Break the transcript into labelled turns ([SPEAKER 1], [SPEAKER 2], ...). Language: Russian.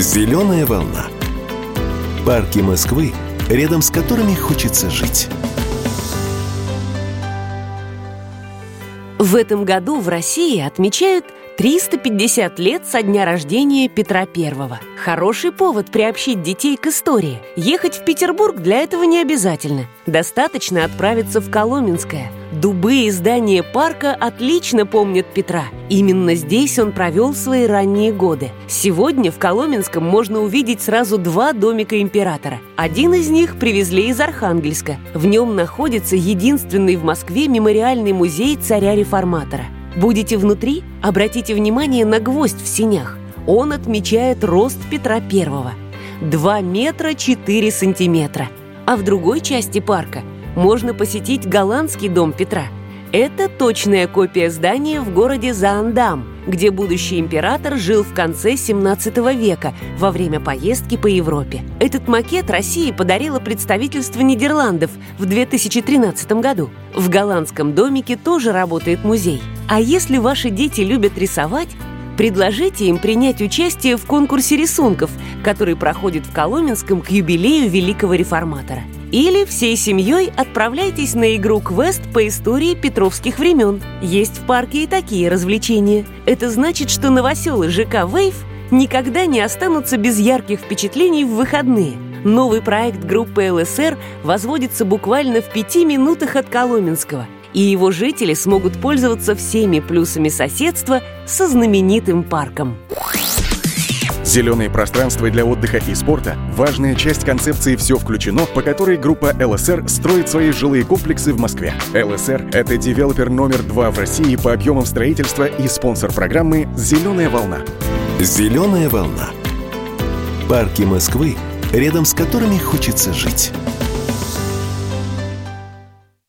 [SPEAKER 1] Зеленая волна. Парки Москвы, рядом с которыми хочется жить.
[SPEAKER 2] В этом году в России отмечают 350 лет со дня рождения Петра I. Хороший повод приобщить детей к истории. Ехать в Петербург для этого не обязательно. Достаточно отправиться в Коломенское. Дубы и здания парка отлично помнят Петра. Именно здесь он провел свои ранние годы. Сегодня в Коломенском можно увидеть сразу два домика императора. Один из них привезли из Архангельска. В нем находится единственный в Москве мемориальный музей царя-реформатора – Будете внутри, обратите внимание на гвоздь в синях. Он отмечает рост Петра Первого. 2 метра 4 сантиметра. А в другой части парка можно посетить голландский дом Петра. Это точная копия здания в городе Заандам, где будущий император жил в конце 17 века во время поездки по Европе. Этот макет России подарило представительство Нидерландов в 2013 году. В голландском домике тоже работает музей – а если ваши дети любят рисовать, предложите им принять участие в конкурсе рисунков, который проходит в Коломенском к юбилею великого реформатора. Или всей семьей отправляйтесь на игру «Квест» по истории петровских времен. Есть в парке и такие развлечения. Это значит, что новоселы ЖК «Вейв» никогда не останутся без ярких впечатлений в выходные. Новый проект группы ЛСР возводится буквально в пяти минутах от Коломенского – и его жители смогут пользоваться всеми плюсами соседства со знаменитым парком.
[SPEAKER 3] Зеленые пространства для отдыха и спорта – важная часть концепции «Все включено», по которой группа ЛСР строит свои жилые комплексы в Москве. ЛСР – это девелопер номер два в России по объемам строительства и спонсор программы «Зеленая волна».
[SPEAKER 1] «Зеленая волна». Парки Москвы, рядом с которыми хочется жить.